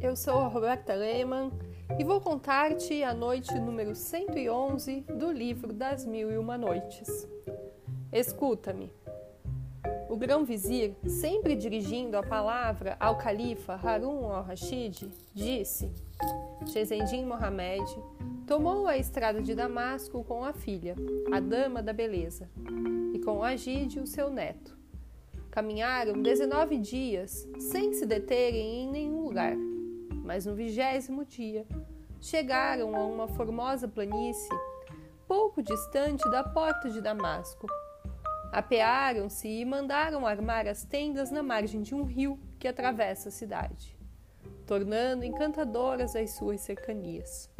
eu sou a Roberta Lehmann e vou contar-te a noite número 111 do livro das Mil e Uma Noites. Escuta-me. O grão-vizir, sempre dirigindo a palavra ao califa Harun al-Rashid, disse: Shezendim Mohamed tomou a estrada de Damasco com a filha, a dama da beleza, e com Agide, o seu neto. Caminharam 19 dias sem se deterem em nenhum lugar, mas no vigésimo dia chegaram a uma formosa planície pouco distante da porta de Damasco. Apearam-se e mandaram armar as tendas na margem de um rio que atravessa a cidade, tornando encantadoras as suas cercanias.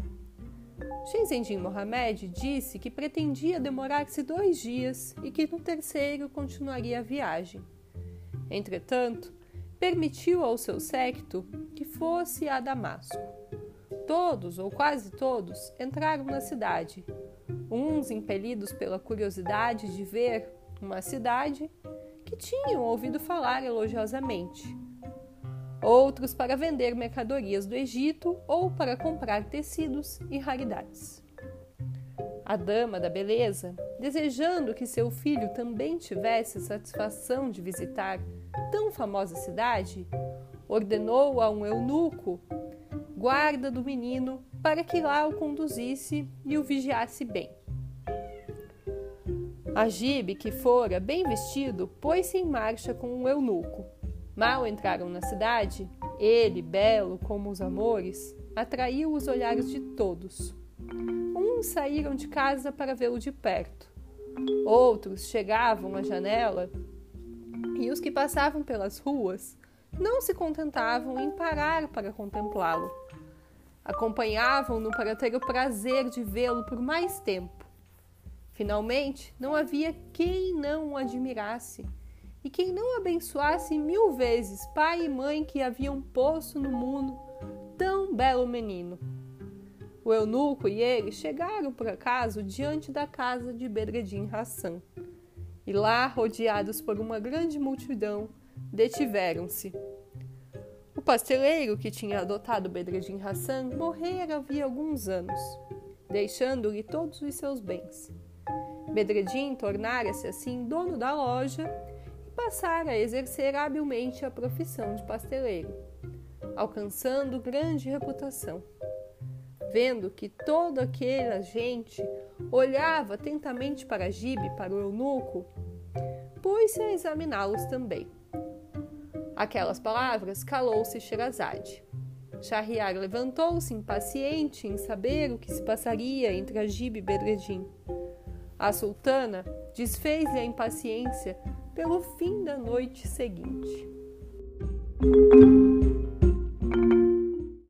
Shenzendin Mohamed disse que pretendia demorar-se dois dias e que no terceiro continuaria a viagem. Entretanto, permitiu ao seu séquito que fosse a Damasco. Todos, ou quase todos, entraram na cidade, uns impelidos pela curiosidade de ver uma cidade que tinham ouvido falar elogiosamente, outros para vender mercadorias do Egito ou para comprar tecidos e raridades. A dama da beleza, desejando que seu filho também tivesse satisfação de visitar tão famosa cidade, ordenou a um eunuco, guarda do menino, para que lá o conduzisse e o vigiasse bem. Agib, que fora bem vestido, pôs-se em marcha com o eunuco. Mal entraram na cidade, ele, belo como os amores, atraiu os olhares de todos. Uns saíram de casa para vê-lo de perto. Outros chegavam à janela e os que passavam pelas ruas não se contentavam em parar para contemplá-lo. Acompanhavam-no para ter o prazer de vê-lo por mais tempo. Finalmente, não havia quem não o admirasse e quem não abençoasse mil vezes pai e mãe que haviam posto no mundo tão belo menino. O eunuco e ele chegaram por acaso diante da casa de Bedreddin Hassan e lá, rodeados por uma grande multidão, detiveram-se. O pasteleiro que tinha adotado Bedreddin Hassan morrera havia alguns anos, deixando-lhe todos os seus bens. Bedreddin tornara-se assim dono da loja e passara a exercer habilmente a profissão de pasteleiro, alcançando grande reputação. Vendo que toda aquela gente olhava atentamente para Gibe, para o eunuco, pôs-se a examiná-los também. Aquelas palavras calou-se Sherazade. Shahriar levantou-se impaciente em saber o que se passaria entre Agib e Bedreddin. A sultana desfez-lhe a impaciência pelo fim da noite seguinte.